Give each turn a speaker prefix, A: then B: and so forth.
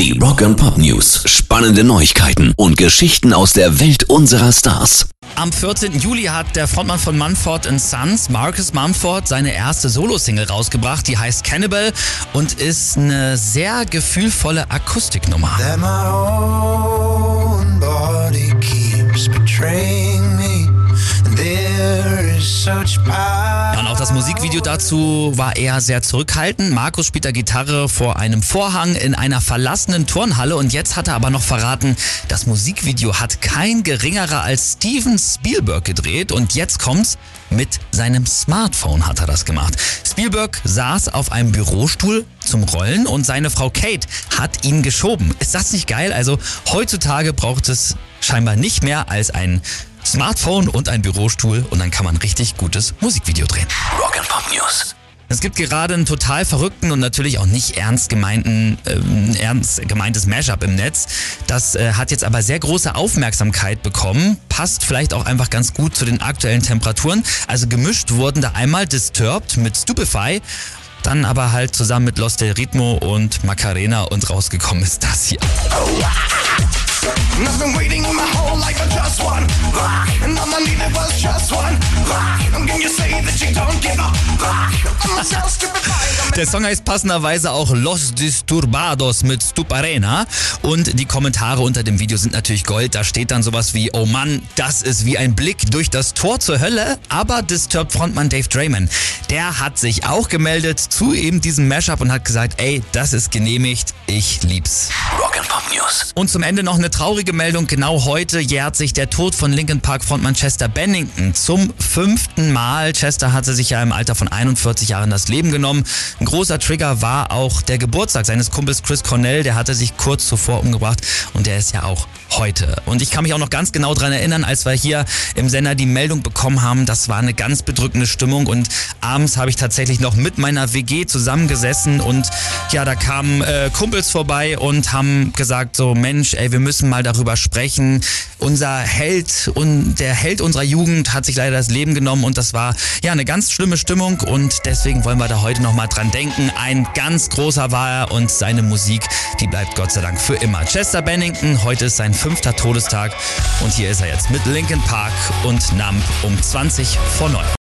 A: Die Rock and Pop News. Spannende Neuigkeiten und Geschichten aus der Welt unserer Stars.
B: Am 14. Juli hat der Frontmann von Mumford Sons, Marcus Mumford, seine erste Solo-Single rausgebracht. Die heißt Cannibal und ist eine sehr gefühlvolle Akustiknummer.
C: that my own body keeps betraying me. And there is such power.
B: Das Musikvideo dazu war eher sehr zurückhaltend. Markus spielt da Gitarre vor einem Vorhang in einer verlassenen Turnhalle und jetzt hat er aber noch verraten, das Musikvideo hat kein geringerer als Steven Spielberg gedreht und jetzt kommt's, mit seinem Smartphone hat er das gemacht. Spielberg saß auf einem Bürostuhl zum Rollen und seine Frau Kate hat ihn geschoben. Ist das nicht geil? Also heutzutage braucht es scheinbar nicht mehr als ein Smartphone und ein Bürostuhl und dann kann man richtig gutes Musikvideo drehen.
A: Rock and Pop News.
B: Es gibt gerade einen total verrückten und natürlich auch nicht ernst gemeinten, ähm, ernst gemeintes Mashup im Netz. Das äh, hat jetzt aber sehr große Aufmerksamkeit bekommen. Passt vielleicht auch einfach ganz gut zu den aktuellen Temperaturen. Also gemischt wurden da einmal Disturbed mit Stupefy, dann aber halt zusammen mit Los del Ritmo und Macarena und rausgekommen ist das hier.
C: don't give a fuck. I'm so stupid.
B: Der Song heißt passenderweise auch Los Disturbados mit Stuparena und die Kommentare unter dem Video sind natürlich Gold. Da steht dann sowas wie, oh Mann, das ist wie ein Blick durch das Tor zur Hölle. Aber Disturbed Frontmann Dave Draymond, der hat sich auch gemeldet zu eben diesem Mashup und hat gesagt, ey, das ist genehmigt, ich lieb's.
A: Rock and Pop News.
B: Und zum Ende noch eine traurige Meldung. Genau heute jährt sich der Tod von Linkin Park Frontmann Chester Bennington zum fünften Mal. Chester hatte sich ja im Alter von 41 Jahren das Leben genommen. Ein großer Trigger war auch der Geburtstag seines Kumpels Chris Cornell. Der hatte sich kurz zuvor umgebracht und der ist ja auch heute. Und ich kann mich auch noch ganz genau dran erinnern, als wir hier im Sender die Meldung bekommen haben, das war eine ganz bedrückende Stimmung und abends habe ich tatsächlich noch mit meiner WG zusammengesessen und ja, da kamen äh, Kumpels vorbei und haben gesagt so, Mensch, ey, wir müssen mal darüber sprechen. Unser Held und der Held unserer Jugend hat sich leider das Leben genommen und das war ja eine ganz schlimme Stimmung und deswegen wollen wir da heute noch mal denken. Ein ganz großer war er und seine Musik, die bleibt Gott sei Dank für immer. Chester Bennington, heute ist sein fünfter Todestag und hier ist er jetzt mit Linkin Park und Numb um 20 vor 9.